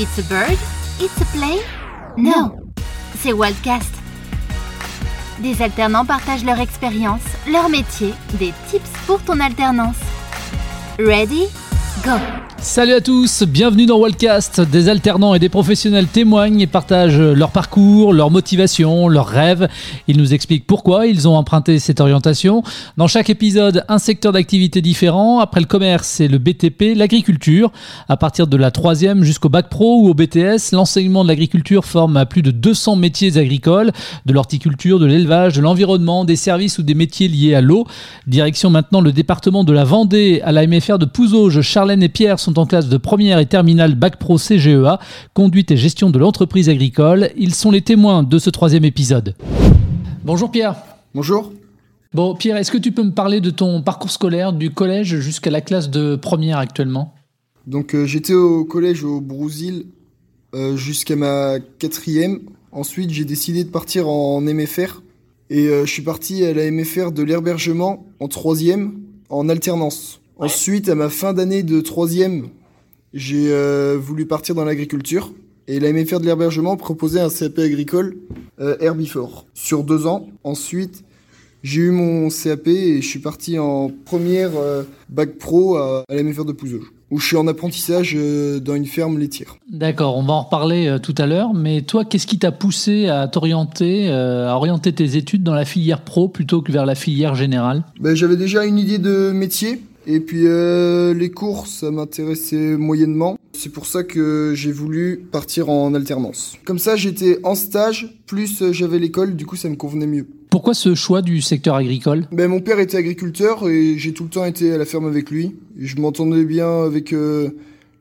It's a bird? It's a play? No, c'est Wildcast. Des alternants partagent leur expérience, leur métier, des tips pour ton alternance. Ready? Go! Salut à tous, bienvenue dans Wildcast. Des alternants et des professionnels témoignent et partagent leur parcours, leur motivation, leurs rêves. Ils nous expliquent pourquoi ils ont emprunté cette orientation. Dans chaque épisode, un secteur d'activité différent. Après le commerce et le BTP, l'agriculture. À partir de la troisième jusqu'au bac pro ou au BTS, l'enseignement de l'agriculture forme à plus de 200 métiers agricoles, de l'horticulture, de l'élevage, de l'environnement, des services ou des métiers liés à l'eau. Direction maintenant le département de la Vendée à la MFR de Pouzauges. Charlène et Pierre sont en classe de première et terminale Bac Pro CGEA, conduite et gestion de l'entreprise agricole. Ils sont les témoins de ce troisième épisode. Bonjour Pierre. Bonjour. Bon Pierre, est-ce que tu peux me parler de ton parcours scolaire du collège jusqu'à la classe de première actuellement? Donc euh, j'étais au collège au Brousil euh, jusqu'à ma quatrième. Ensuite j'ai décidé de partir en MFR et euh, je suis parti à la MFR de l'herbergement en troisième en alternance. Ensuite, à ma fin d'année de troisième, j'ai euh, voulu partir dans l'agriculture. Et la MFR de l'herbergement proposait un CAP agricole euh, Herbivore sur deux ans. Ensuite, j'ai eu mon CAP et je suis parti en première euh, bac pro à, à la MFR de Pouzauges, où je suis en apprentissage euh, dans une ferme laitière. D'accord, on va en reparler tout à l'heure. Mais toi, qu'est-ce qui t'a poussé à t'orienter, à orienter tes études dans la filière pro plutôt que vers la filière générale? Ben, J'avais déjà une idée de métier. Et puis euh, les cours, ça m'intéressait moyennement. C'est pour ça que j'ai voulu partir en alternance. Comme ça, j'étais en stage, plus euh, j'avais l'école, du coup ça me convenait mieux. Pourquoi ce choix du secteur agricole? Ben, mon père était agriculteur et j'ai tout le temps été à la ferme avec lui. Je m'entendais bien avec euh,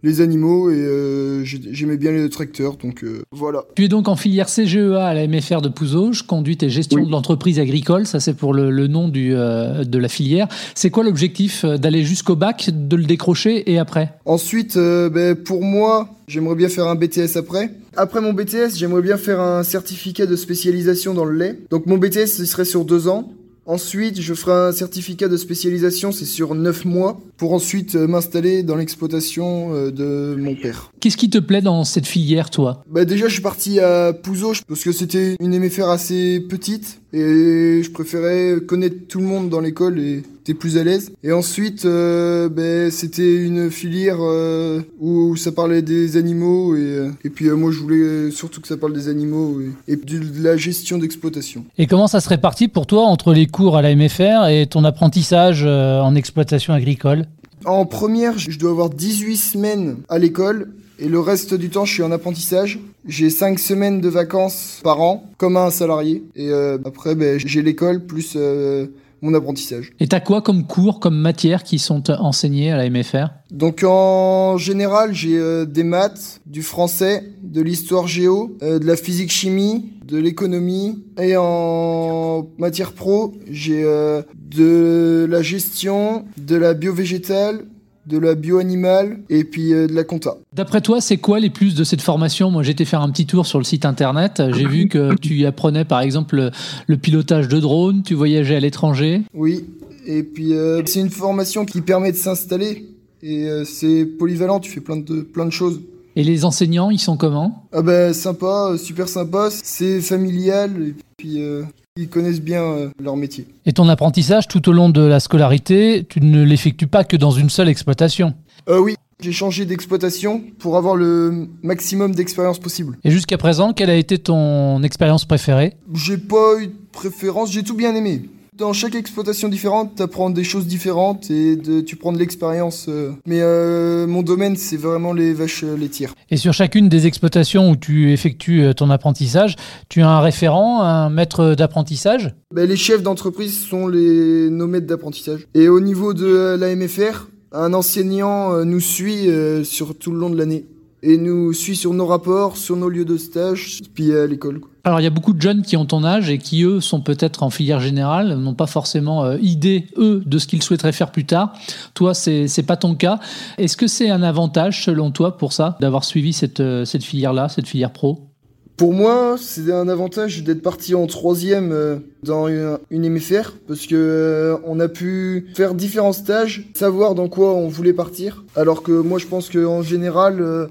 les animaux et euh, j'ai- j'aimais bien les tracteurs, donc euh, voilà. Tu es donc en filière CGEA à la MFR de Pouzauges, conduite et gestion Oui. de l'entreprise agricole, ça c'est pour le, le nom du, euh, de la filière. C'est quoi l'objectif euh, D'aller jusqu'au bac, de le décrocher et après? Ensuite, euh, ben, pour moi, j'aimerais bien faire un BTS après. Après mon BTS, j'aimerais bien faire un certificat de spécialisation dans le lait. Donc mon BTS, ce serait sur deux ans. Ensuite, je ferai un certificat de spécialisation, c'est sur neuf mois, pour ensuite euh, m'installer dans l'exploitation euh, de mon père. Qu'est-ce qui te plaît dans cette filière, toi? Bah déjà, je suis parti à Pouzauges parce que c'était une MFR assez petite et je préférais connaître tout le monde dans l'école et t'es plus à l'aise. Et ensuite, euh, ben, c'était une filière euh, où ça parlait des animaux et, euh, et puis moi je voulais surtout que ça parle des animaux et, et de, la gestion d'exploitation. Et comment ça se répartit pour toi entre les cours à la MFR et ton apprentissage en exploitation agricole? En première, je dois avoir 18 semaines à l'école et le reste du temps, je suis en apprentissage. J'ai 5 semaines de vacances par an, comme un salarié. Et euh, après, ben, j'ai l'école plus euh, mon apprentissage. Et t'as quoi comme cours, comme matières qui sont enseignées à la MFR Donc en général, j'ai euh, des maths, du français, de l'histoire géo, euh, de la physique chimie, de l'économie. Et en matière pro, j'ai euh, de la gestion, de la bio-végétale, de la bio-animale et puis euh, de la compta. D'après toi, c'est quoi les plus de cette formation? Moi, j'ai été faire un petit tour sur le site internet. J'ai vu que tu apprenais, par exemple, le, pilotage de drones, tu voyageais à l'étranger? Oui, et puis euh, c'est une formation qui permet de s'installer et euh, c'est polyvalent, tu fais plein de, plein de choses. Et les enseignants, ils sont comment? Ah bah sympa, euh, super sympa, c'est familial et puis euh, ils connaissent bien euh, leur métier. Et ton apprentissage tout au long de la scolarité, tu ne l'effectues pas que dans une seule exploitation? Euh, oui, j'ai changé d'exploitation pour avoir le maximum d'expérience possible. Et jusqu'à présent, quelle a été ton expérience préférée? J'ai pas eu de préférence, j'ai tout bien aimé. Dans chaque exploitation différente, t'apprends des choses différentes et de, tu prends de l'expérience. euh. Mais euh, mon domaine, c'est vraiment les vaches euh, laitières. Et sur chacune des exploitations où tu effectues ton apprentissage, tu as un référent, un maître d'apprentissage? Ben, les chefs d'entreprise sont les nos maîtres d'apprentissage. Et au niveau de la MFR, un enseignant nous suit sur tout le long de l'année. Et nous suit sur nos rapports, sur nos lieux de stage, puis à l'école. Alors, il y a beaucoup de jeunes qui ont ton âge et qui, eux, sont peut-être en filière générale, n'ont pas forcément euh, idée, eux, de ce qu'ils souhaiteraient faire plus tard. Toi, c'est c'est pas ton cas. Est-ce que c'est un avantage, selon toi, pour ça, d'avoir suivi cette, euh, cette filière-là, cette filière pro? Pour moi, c'est un avantage d'être parti en troisième euh, dans une, MFR parce que on a pu faire différents stages, savoir dans quoi on voulait partir. Alors que moi, je pense qu'en général,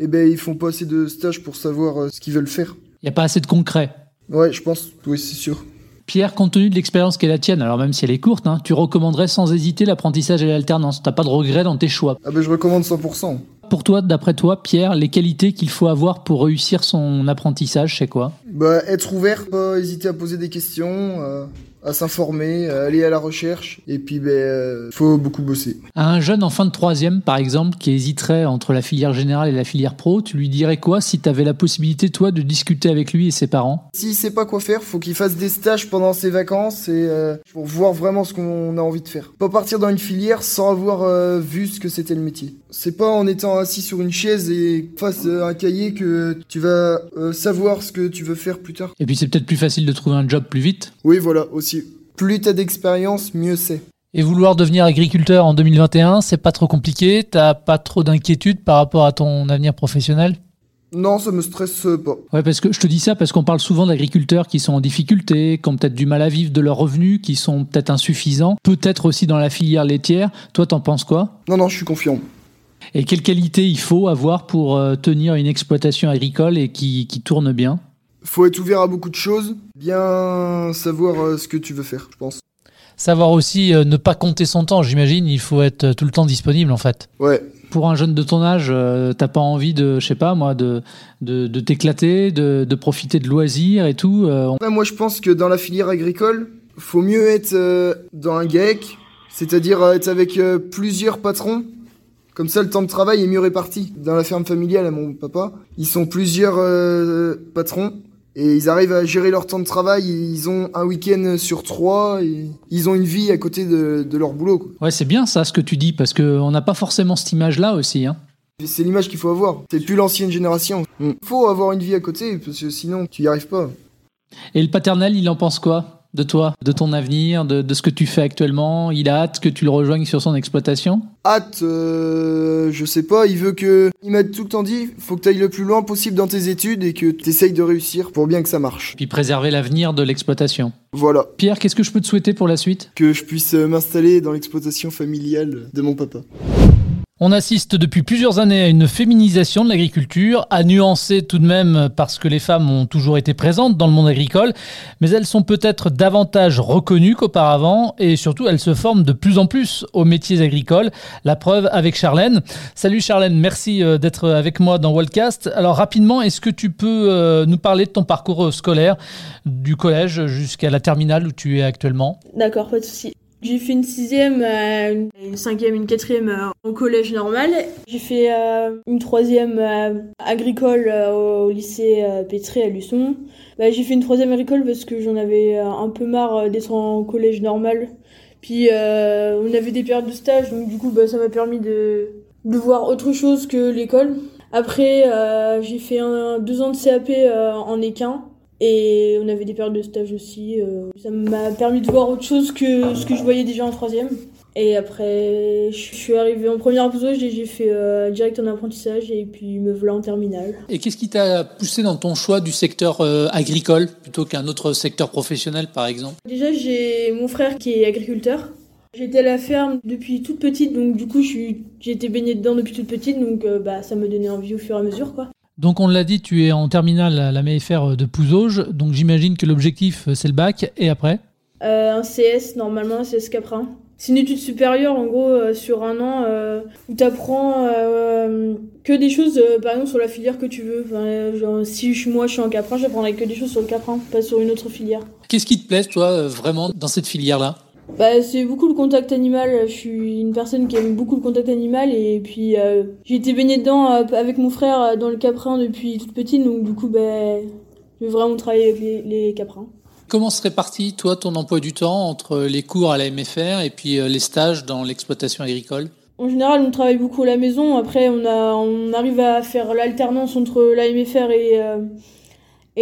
eh ben, ils font pas assez de stages pour savoir ce qu'ils veulent faire. Il n'y a pas assez de concret. Ouais, je pense, oui, c'est sûr. Pierre, compte tenu de l'expérience est la tienne, alors même si elle est courte, hein, tu recommanderais sans hésiter l'apprentissage et l'alternance. T'as pas de regrets dans tes choix. Ah ben je recommande 100%. Pour toi, d'après toi, Pierre, les qualités qu'il faut avoir pour réussir son apprentissage, c'est quoi? Bah être ouvert, pas hésiter à poser des questions, euh, à s'informer, à aller à la recherche, et puis ben euh, faut beaucoup bosser. À un jeune en fin de troisième, par exemple, qui hésiterait entre la filière générale et la filière pro, tu lui dirais quoi si tu avais la possibilité, toi, de discuter avec lui et ses parents? S'il sait pas quoi faire, faut qu'il fasse des stages pendant ses vacances et euh, pour voir vraiment ce qu'on a envie de faire. Pas partir dans une filière sans avoir euh, vu ce que c'était le métier. C'est pas en étant assis sur une chaise et face à un cahier que tu vas savoir ce que tu veux faire plus tard. Et puis c'est peut-être plus facile de trouver un job plus vite. Oui, voilà aussi plus t'as d'expérience, mieux c'est. Et vouloir devenir agriculteur en 2021, c'est pas trop compliqué? T'as pas trop d'inquiétude par rapport à ton avenir professionnel? Non, ça me stresse pas. Ouais, parce que je te dis ça parce qu'on parle souvent d'agriculteurs qui sont en difficulté, qui ont peut-être du mal à vivre de leurs revenus, qui sont peut-être insuffisants, peut-être aussi dans la filière laitière. Toi, t'en penses quoi? Non, non, je suis confiant. Et quelle qualité il faut avoir pour euh, tenir une exploitation agricole et qui, qui tourne bien? Faut être ouvert à beaucoup de choses, bien savoir euh, ce que tu veux faire, je pense. Savoir aussi euh, ne pas compter son temps, j'imagine, il faut être euh, tout le temps disponible en fait. Ouais. Pour un jeune de ton âge, t'as pas envie de, je sais pas moi, de, de, t'éclater, de, de, profiter de loisirs et tout Moi je pense que dans la filière agricole, faut mieux être dans un GAEC, c'est-à-dire être avec plusieurs patrons comme ça, le temps de travail est mieux réparti. Dans la ferme familiale à mon papa, ils sont plusieurs patrons et ils arrivent à gérer leur temps de travail. Ils ont un week-end sur trois. Et ils ont une vie à côté de, leur boulot. Ouais, c'est bien ça ce que tu dis parce qu'on n'a pas forcément cette image-là aussi. Hein. C'est l'image qu'il faut avoir. T'es plus l'ancienne génération. Il faut avoir une vie à côté parce que sinon tu y arrives pas. Et le paternel, il en pense quoi? De toi, de ton avenir, de, ce que tu fais actuellement? Il a hâte que tu le rejoignes sur son exploitation? Hâte, euh, je sais pas, il veut que... Il m'a tout le temps dit, faut que tu ailles le plus loin possible dans tes études et que tu essayes de réussir pour bien que ça marche. Puis préserver l'avenir de l'exploitation. Voilà. Pierre, qu'est-ce que je peux te souhaiter pour la suite? Que je puisse euh, m'installer dans l'exploitation familiale de mon papa. On assiste depuis plusieurs années à une féminisation de l'agriculture, à nuancer tout de même parce que les femmes ont toujours été présentes dans le monde agricole, mais elles sont peut-être davantage reconnues qu'auparavant et surtout elles se forment de plus en plus aux métiers agricoles. La preuve avec Charlène. Salut Charlène, merci euh, d'être avec moi dans Wildcast. Alors rapidement, est-ce que tu peux euh, nous parler de ton parcours scolaire du collège jusqu'à la terminale où tu es actuellement? D'accord, pas de souci. J'ai fait une sixième, euh, une cinquième, une quatrième euh, au collège normal. J'ai fait euh, une troisième agricole au lycée Pétré à Luçon. Bah, j'ai fait une troisième agricole parce que j'en avais un peu marre d'être en collège normal. Puis on avait des périodes de stage, donc du coup bah, ça m'a permis de, de voir autre chose que l'école. Après j'ai fait deux ans de CAP en équin. Et on avait des périodes de stage aussi. Euh, ça m'a permis de voir autre chose que ce que je voyais déjà en troisième. Et après, je suis arrivée en première et j'ai fait euh, direct en apprentissage et puis me voilà en terminale. Et qu'est-ce qui t'a poussé dans ton choix du secteur euh, agricole plutôt qu'un autre secteur professionnel par exemple? Déjà, j'ai mon frère qui est agriculteur. J'étais à la ferme depuis toute petite, donc du coup, j'ai été baignée dedans depuis toute petite, donc bah, ça me donnait envie au fur et à mesure. quoi. Donc on l'a dit, tu es en terminale à la MFR de Pouzauges, donc j'imagine que l'objectif c'est le bac, et après euh, Un CS, normalement, un CS Caprin. C'est une étude supérieure, en gros, euh, sur un an, euh, où tu apprends que des choses, par exemple, sur la filière que tu veux. genre, si moi je suis en Caprin, j'apprendrai que des choses sur le Caprin, pas sur une autre filière. Qu'est-ce qui te plaît, toi, vraiment, dans cette filière-là? Bah, c'est beaucoup le contact animal. Je suis une personne qui aime beaucoup le contact animal et puis euh, j'ai été baignée dedans euh, avec mon frère euh, dans le caprin depuis toute petite, donc du coup, bah, je vais vraiment travailler avec les, caprins. Comment se répartit, toi, ton emploi du temps entre les cours à la MFR et puis les stages dans l'exploitation agricole? En général, on travaille beaucoup à la maison. Après, on, a, on arrive à faire l'alternance entre la MFR et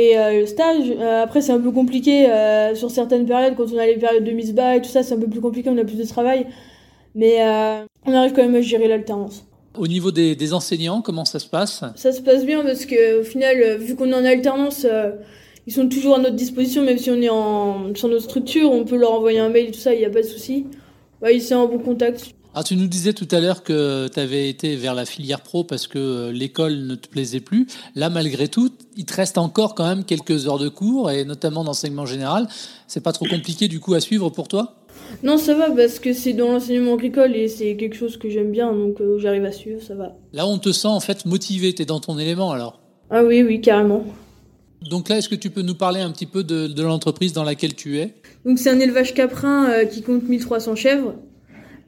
et euh, le stage, euh, après c'est un peu compliqué euh, sur certaines périodes, quand on a les périodes de mise bas et tout ça, c'est un peu plus compliqué, on a plus de travail. Mais on arrive quand même à gérer l'alternance. Au niveau des, enseignants, comment ça se passe? Ça se passe bien parce que au final, vu qu'on est en alternance, ils sont toujours à notre disposition, même si on est en, sur notre structure, on peut leur envoyer un mail et tout ça, il n'y a pas de souci. Ils sont en bon contact. Alors, tu nous disais tout à l'heure que tu avais été vers la filière pro parce que euh, l'école ne te plaisait plus. Là, malgré tout, il te reste encore quand même quelques heures de cours, et notamment d'enseignement général. C'est pas trop compliqué du coup à suivre pour toi? Non, ça va parce que c'est dans l'enseignement agricole et c'est quelque chose que j'aime bien, donc euh, j'arrive à suivre, ça va. Là, on te sent en fait motivé, tu es dans ton élément alors. Ah oui, oui, carrément. Donc là, est-ce que tu peux nous parler un petit peu de, de l'entreprise dans laquelle tu es? Donc c'est un élevage caprin euh, qui compte 1300 chèvres.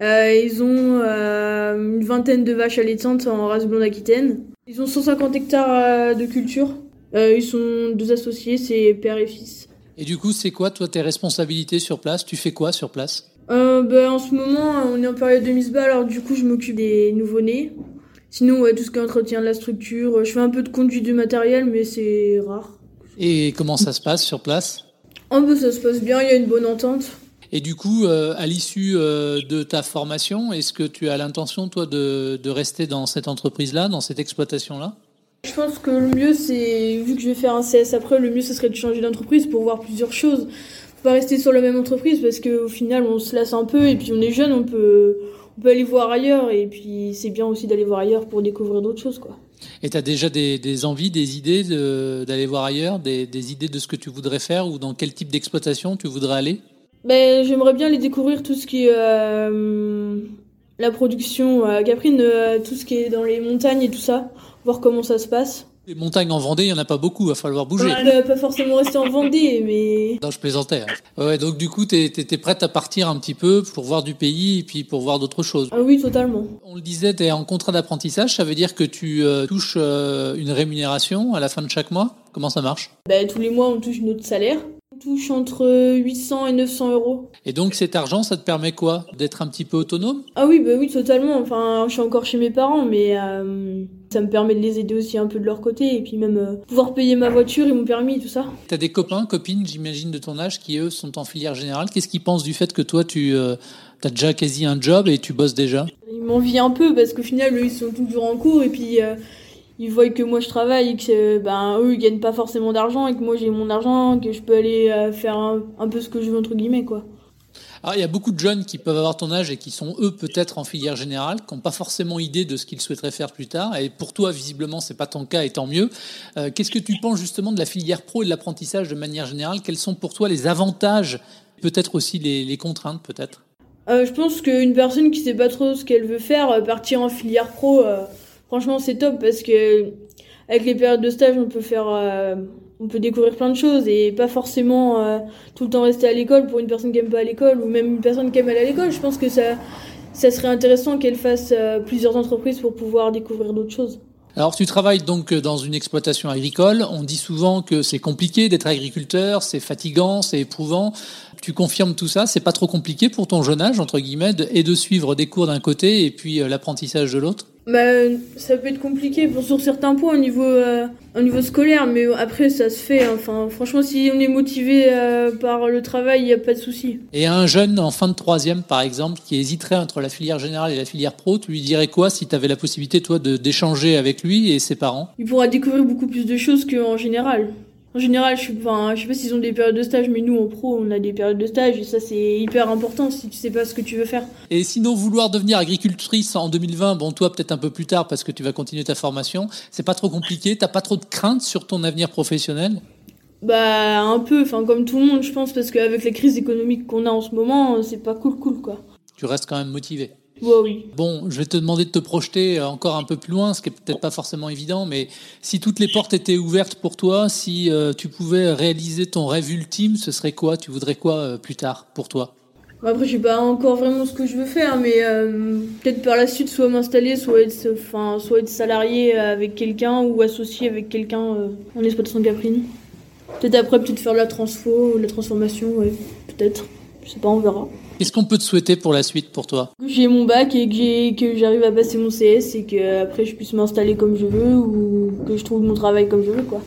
Euh, ils ont euh, une vingtaine de vaches allaitantes en race blonde aquitaine. Ils ont 150 hectares euh, de culture. Ils sont deux associés, c'est père et fils. Et du coup, c'est quoi toi tes responsabilités sur place? Tu fais quoi sur place? Bah, en ce moment, on est en période de mise bas, alors du coup, je m'occupe des nouveau-nés. Sinon, ouais, tout ce qui est entretien de la structure. Je fais un peu de conduite du matériel, mais c'est rare. Et comment ça se passe sur place? Un peu, ça se passe bien, il y a une bonne entente. Et du coup, euh, à l'issue euh, de ta formation, est-ce que tu as l'intention, toi, de, de rester dans cette entreprise-là, dans cette exploitation-là? Je pense que le mieux, c'est, vu que je vais faire un CS après, le mieux, ce serait de changer d'entreprise pour voir plusieurs choses. Faut pas rester sur la même entreprise parce qu'au final, on se lasse un peu et puis on est jeune, on peut, on peut aller voir ailleurs et puis c'est bien aussi d'aller voir ailleurs pour découvrir d'autres choses, quoi. Et tu as déjà des, des, envies, des idées de- d'aller voir ailleurs, des, des idées de ce que tu voudrais faire ou dans quel type d'exploitation tu voudrais aller? Ben, j'aimerais bien les découvrir tout ce qui est euh, la production à Caprine, euh, tout ce qui est dans les montagnes et tout ça, voir comment ça se passe. Les montagnes en Vendée, il n'y en a pas beaucoup, il va falloir bouger. Euh, pas forcément rester en Vendée, mais Non, je plaisantais. hein. Ouais, donc du coup, tu es, prête à partir un petit peu pour voir du pays et puis pour voir d'autres choses. ah oui, totalement. On le disait, tu es en contrat d'apprentissage, ça veut dire que tu euh, touches euh, une rémunération à la fin de chaque mois? Comment ça marche? Ben, tous les mois, on touche notre salaire. Touche entre 800 et 900 euros. Et donc cet argent, ça te permet quoi? D'être un petit peu autonome? Ah oui, bah oui, totalement. Enfin, je suis encore chez mes parents, mais euh, ça me permet de les aider aussi un peu de leur côté et puis même euh, pouvoir payer ma voiture et mon permis, tout ça. Tu as des copains, copines, j'imagine, de ton âge qui, eux, sont en filière générale. Qu'est-ce qu'ils pensent du fait que toi, tu as déjà quasi un job et tu bosses déjà? Ils m'envient un peu parce qu'au final, eux, ils sont toujours en cours et puis euh, ils voient que moi je travaille et que ben, eux, ils gagnent pas forcément d'argent et que moi j'ai mon argent, que je peux aller euh, faire un, un peu ce que je veux, entre guillemets, quoi. Alors, il y a beaucoup de jeunes qui peuvent avoir ton âge et qui sont eux peut-être en filière générale, qui n'ont pas forcément idée de ce qu'ils souhaiteraient faire plus tard. Et pour toi, visiblement, c'est pas ton cas, et tant mieux. Euh, Qu'est-ce que tu penses justement de la filière pro et de l'apprentissage de manière générale? Quels sont pour toi les avantages, peut-être aussi les, les contraintes, peut-être? Euh, je pense qu'une personne qui sait pas trop ce qu'elle veut faire, partir en filière pro, euh, franchement c'est top parce que avec les périodes de stage on peut faire, euh, on peut découvrir plein de choses et pas forcément euh, tout le temps rester à l'école pour une personne qui aime pas à l'école ou même une personne qui aime aller à l'école. Je pense que ça, serait intéressant qu'elle fasse euh, plusieurs entreprises pour pouvoir découvrir d'autres choses. Alors, tu travailles donc dans une exploitation agricole. On dit souvent que c'est compliqué d'être agriculteur, c'est fatigant, c'est éprouvant. Tu confirmes tout ça C'est pas trop compliqué pour ton jeune âge, entre guillemets, et de suivre des cours d'un côté et puis l'apprentissage de l'autre? Bah, ça peut être compliqué pour sur certains points au niveau, euh, au niveau scolaire, mais après ça se fait. hein. Enfin, franchement, si on est motivé euh, par le travail, il n'y a pas de souci. Et un jeune en fin de troisième, par exemple, qui hésiterait entre la filière générale et la filière pro, tu lui dirais quoi si tu avais la possibilité, toi, de- d'échanger avec lui et ses parents? Il pourra découvrir beaucoup plus de choses qu'en général. En général, je, enfin, je sais pas s'ils ont des périodes de stage, mais nous en pro, on a des périodes de stage et ça c'est hyper important si tu sais pas ce que tu veux faire. Et sinon, vouloir devenir agricultrice en 2020, bon, toi, peut-être un peu plus tard parce que tu vas continuer ta formation, c'est pas trop compliqué, t'as pas trop de crainte sur ton avenir professionnel? Bah, un peu, enfin, comme tout le monde, je pense, parce qu'avec la crise économique qu'on a en ce moment, c'est pas cool, cool quoi. Tu restes quand même motivé. Oui. Bon, je vais te demander de te projeter encore un peu plus loin, ce qui est peut-être pas forcément évident, mais si toutes les portes étaient ouvertes pour toi, si euh, tu pouvais réaliser ton rêve ultime, ce serait quoi? Tu voudrais quoi euh, plus tard pour toi? Après, je sais pas encore vraiment ce que je veux faire, mais euh, peut-être par la suite, soit m'installer, soit être, enfin, soit être salarié avec quelqu'un ou associé avec quelqu'un euh, en exploitation caprine. Peut-être après, peut-être faire de la transfo, de la transformation, ouais, peut-être. Je sais pas, on verra. Qu'est-ce qu'on peut te souhaiter pour la suite pour toi? Que j'ai mon bac et que, j'arrive à passer mon CS et que après je puisse m'installer comme je veux ou que je trouve mon travail comme je veux, quoi.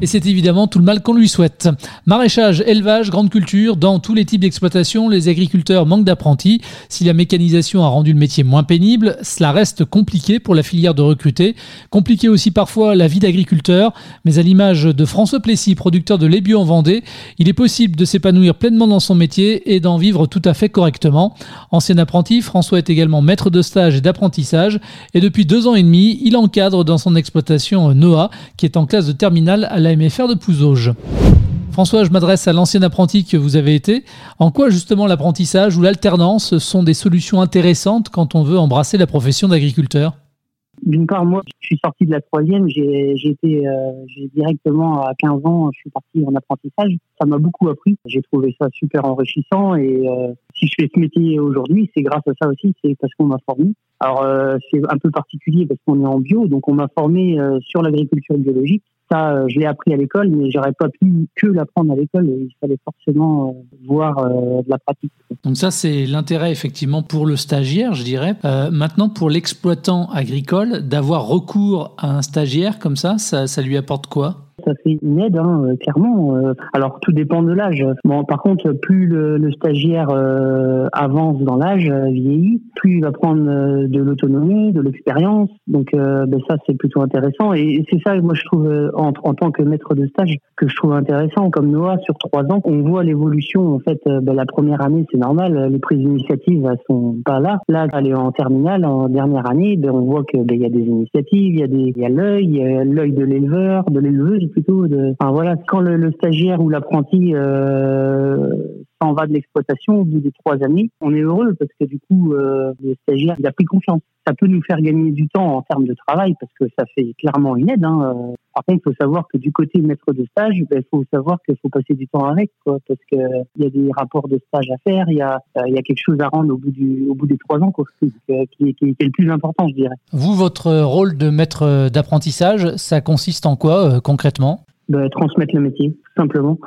Et c'est évidemment tout le mal qu'on lui souhaite. Maraîchage, élevage, grande culture, dans tous les types d'exploitation, les agriculteurs manquent d'apprentis. Si la mécanisation a rendu le métier moins pénible, cela reste compliqué pour la filière de recruter. Compliqué aussi parfois la vie d'agriculteur, mais à l'image de François Plessis, producteur de lait bio en Vendée, il est possible de s'épanouir pleinement dans son métier et d'en vivre tout à fait correctement. Ancien apprenti, François est également maître de stage et d'apprentissage et depuis deux ans et demi, il encadre dans son exploitation Noah, qui est en classe de terminale à la MFR de Pouzauges. François, je m'adresse à l'ancien apprenti que vous avez été. En quoi justement l'apprentissage ou l'alternance sont des solutions intéressantes quand on veut embrasser la profession d'agriculteur? D'une part, moi, je suis sorti de la troisième, j'ai été euh, directement à 15 ans, je suis parti en apprentissage. Ça m'a beaucoup appris. J'ai trouvé ça super enrichissant et euh, si je fais ce métier aujourd'hui, c'est grâce à ça aussi, c'est parce qu'on m'a formé. Alors euh, c'est un peu particulier parce qu'on est en bio, donc on m'a formé sur l'agriculture biologique ça, euh, je l'ai appris à l'école, mais j'aurais pas pu que l'apprendre à l'école. Il fallait forcément euh, voir euh, de la pratique. Donc ça, c'est l'intérêt effectivement pour le stagiaire, je dirais. maintenant, pour l'exploitant agricole, d'avoir recours à un stagiaire comme ça, ça, ça lui apporte quoi? Ça fait une aide, hein, euh, clairement. Euh. Alors tout dépend de l'âge. Bon, par contre, plus le, stagiaire euh, avance dans l'âge, vieillit, plus il va prendre de l'autonomie, de l'expérience. Donc ben ça, c'est plutôt intéressant. Et c'est ça, moi, je trouve, en, en, tant que maître de stage, que je trouve intéressant. Comme Noah, sur trois ans, on voit l'évolution. En fait, ben, la première année, c'est normal. Les prises d'initiative, elles sont pas là. Là, elle est en terminale, en dernière année, ben, on voit que ben, y a des initiatives, il y a des, il y a l'œil, l'œil de l'éleveur, de l'éleveuse plutôt. De, enfin, voilà, quand le, stagiaire ou l'apprenti euh, s'en va de l'exploitation au bout des trois années, on est heureux parce que du coup, euh, le stagiaire il a pris confiance. Ça peut nous faire gagner du temps en termes de travail parce que ça fait clairement une aide. Hein. Par contre, il faut savoir que du côté maître de stage, il ben, faut savoir qu'il faut passer du temps avec, quoi, parce que il y a des rapports de stage à faire, il y a, il y a quelque chose à rendre au bout du, au bout des trois ans, quoi, qui, qui, qui, est le plus important, je dirais. Vous, votre rôle de maître d'apprentissage, ça consiste en quoi euh, concrètement? Ben, Transmettre le métier, tout simplement.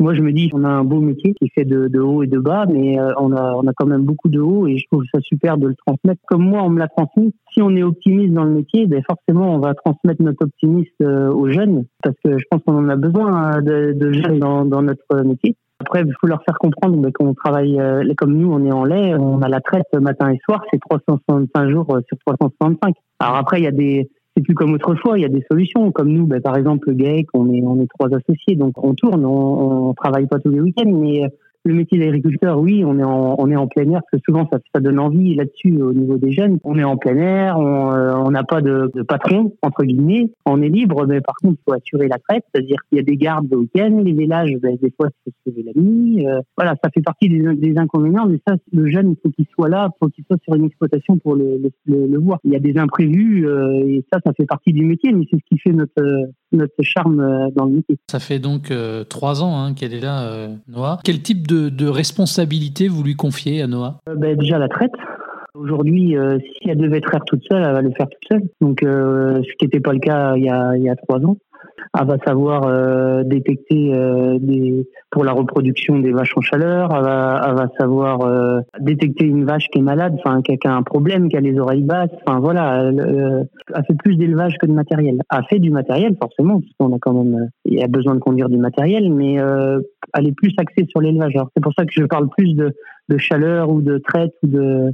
Moi, je me dis, on a un beau métier qui fait de, de haut et de bas, mais euh, on, a, on a quand même beaucoup de haut et je trouve ça super de le transmettre. Comme moi, on me l'a transmis. Si on est optimiste dans le métier, ben forcément, on va transmettre notre optimisme euh, aux jeunes parce que je pense qu'on en a besoin de, de jeunes dans, dans, notre métier. Après, il faut leur faire comprendre ben, qu'on travaille euh, comme nous, on est en lait, on a la traite matin et soir, c'est 365 jours sur 365. Alors après, il y a des c'est plus comme autrefois. Il y a des solutions. Comme nous, ben, par exemple, le GAEC, on est, on est trois associés, donc on tourne, on, on travaille pas tous les week-ends, mais le métier d'agriculteur, oui, on est en, on est en plein air, parce que souvent ça, ça donne envie là-dessus au niveau des jeunes. On est en plein air, on n'a pas de, de, patron, entre guillemets, on est libre, mais par contre, il faut assurer la traite, c'est-à-dire qu'il y a des gardes le week-end, les vélages, ben, des fois, faut se la nuit. Euh, voilà, ça fait partie des, des, inconvénients, mais ça, le jeune, il faut qu'il soit là, il faut qu'il soit sur une exploitation pour le, le, le, voir. Il y a des imprévus, euh, et ça, ça fait partie du métier, mais c'est ce qui fait notre notre charme euh, dans le métier. Ça fait donc euh, trois ans hein, qu'elle est là, euh, Noah. Quel type de, de, responsabilité vous lui confiez à Noah? Ben, Déjà la traite. Aujourd'hui, si elle devait traire toute seule, elle va le faire toute seule. Donc, ce qui n'était pas le cas il y a, il y a trois ans elle va savoir euh, détecter euh, des, pour la reproduction des vaches en chaleur, elle va, elle va savoir euh, détecter une vache qui est malade, enfin qui a un problème, qui a les oreilles basses, enfin voilà, elle, elle fait plus d'élevage que de matériel. Elle fait du matériel forcément, parce qu'on a quand même, il y a besoin de conduire du matériel, mais elle est plus axée sur l'élevage. C'est pour ça que je parle plus de, de chaleur ou de traite ou de,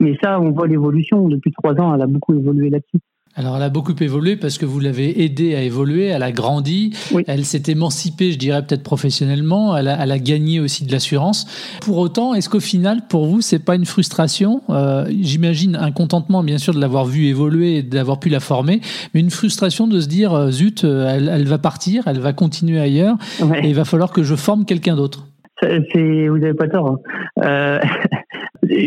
mais ça, on voit l'évolution. Depuis trois ans, elle a beaucoup évolué là-dessus. Alors, elle a beaucoup évolué parce que vous l'avez aidée à évoluer, elle a grandi, elle s'est émancipée, je dirais peut-être professionnellement, elle a, elle a, gagné aussi de l'assurance. Pour autant, est-ce qu'au final, pour vous, c'est pas une frustration euh, J'imagine un contentement, bien sûr, de l'avoir vue évoluer et d'avoir pu la former, mais une frustration de se dire, euh, zut, euh, elle, elle va partir, elle va continuer ailleurs, et il va falloir que je forme quelqu'un d'autre? vous n'avez pas tort. Hein. Euh,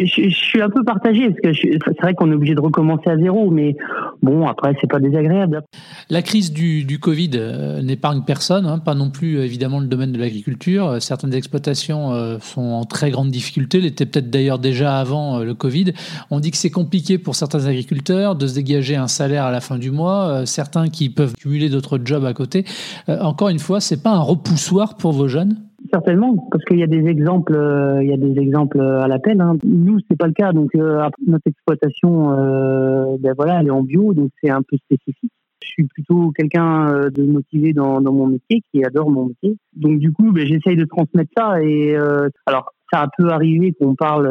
je, suis un peu partagé parce que c'est vrai qu'on est obligé de recommencer à zéro, mais bon, après, c'est pas désagréable. La crise du, du Covid euh, n'épargne personne, hein, pas non plus évidemment le domaine de l'agriculture. Euh, certaines exploitations euh, sont en très grande difficulté, l'étaient peut-être d'ailleurs déjà avant le Covid. On dit que c'est compliqué pour certains agriculteurs de se dégager un salaire à la fin du mois, certains qui peuvent cumuler d'autres jobs à côté. encore une fois, c'est pas un repoussoir pour vos jeunes? Certainement, parce qu'il y a des exemples, euh, il y a des exemples à l'appel. Hein. Nous, c'est pas le cas. Donc, euh, notre exploitation, euh, ben voilà, elle est en bio, donc c'est un peu spécifique. Je suis plutôt quelqu'un euh, de motivé dans, dans, mon métier, qui adore mon métier. Donc du coup, ben, j'essaye de transmettre ça. Et euh, alors, ça peut arriver qu'on parle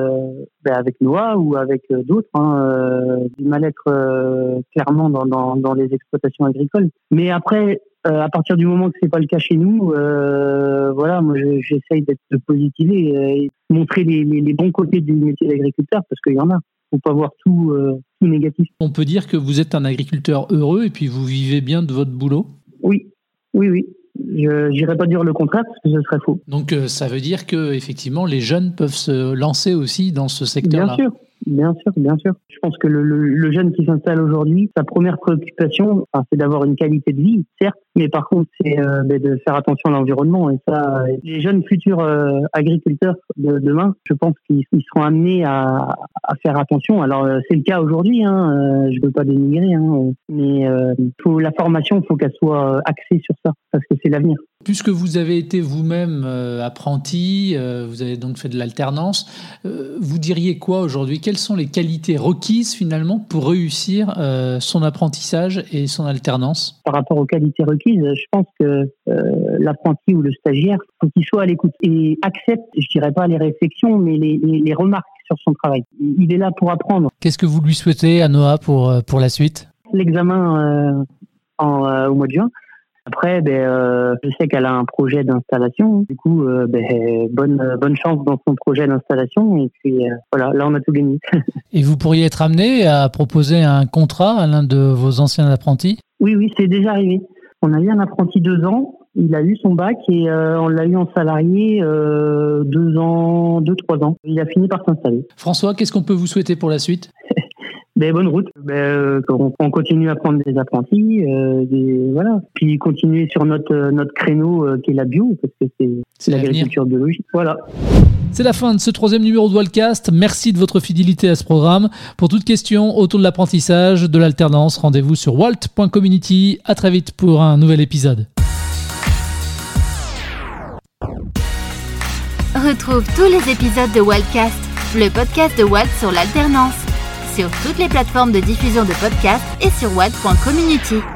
ben, avec Noah ou avec d'autres hein, du mal-être clairement dans, dans, dans, les exploitations agricoles. Mais après, à partir du moment que c'est pas le cas chez nous, voilà, moi j'essaye d'être positif et montrer les, les, les, bons côtés du métier d'agriculteur parce qu'il y en a faut pas voir tout, euh, tout négatif. On peut dire que vous êtes un agriculteur heureux et puis vous vivez bien de votre boulot? Oui, oui, oui. Je n'irai pas dire le contraire parce que ce serait faux. Donc euh, ça veut dire que effectivement les jeunes peuvent se lancer aussi dans ce secteur-là. Bien sûr, Bien sûr, bien sûr. Je pense que le, le, jeune qui s'installe aujourd'hui, sa première préoccupation, c'est d'avoir une qualité de vie, certes, mais par contre, c'est euh, ben, de faire attention à l'environnement. Et ça, les jeunes futurs euh, agriculteurs de demain, je pense qu'ils seront amenés à, à, faire attention. Alors, euh, c'est le cas aujourd'hui. Hein, je ne veux pas dénigrer, hein, mais faut, la formation, il faut qu'elle soit axée sur ça, parce que c'est l'avenir. Puisque vous avez été vous-même apprenti, vous avez donc fait de l'alternance, vous diriez quoi aujourd'hui? Quelles sont les qualités requises finalement pour réussir son apprentissage et son alternance? Par rapport aux qualités requises, je pense que euh, l'apprenti ou le stagiaire, faut qu'il soit à l'écoute et accepte, je dirais pas les réflexions, mais les, remarques sur son travail. Il est là pour apprendre. Qu'est-ce que vous lui souhaitez à Noah pour, euh, pour la suite? L'examen euh, au mois de juin. Après, ben, je sais qu'elle a un projet d'installation. Du coup, ben, bonne, bonne chance dans son projet d'installation. Et puis, voilà, là, on a tout gagné. et vous pourriez être amené à proposer un contrat à l'un de vos anciens apprentis? Oui, oui, c'est déjà arrivé. On a eu un apprenti deux ans, il a eu son bac et euh, on l'a eu en salarié euh, deux ans, deux, trois ans. Il a fini par s'installer. François, qu'est-ce qu'on peut vous souhaiter pour la suite? Ben, bonne route. Ben, euh, on, continue à prendre des apprentis, des, voilà. Puis continuer sur notre notre créneau qui est la bio, parce que c'est l'agriculture biologique. Voilà. C'est la fin de ce troisième numéro de Wildcast. Merci de votre fidélité à ce programme. Pour toute question autour de l'apprentissage, de l'alternance, rendez-vous sur walt.community. À très vite pour un nouvel épisode. Retrouve tous les épisodes de Wildcast, le podcast de Walt sur l'alternance, sur toutes les plateformes de diffusion de podcasts et sur walt.community.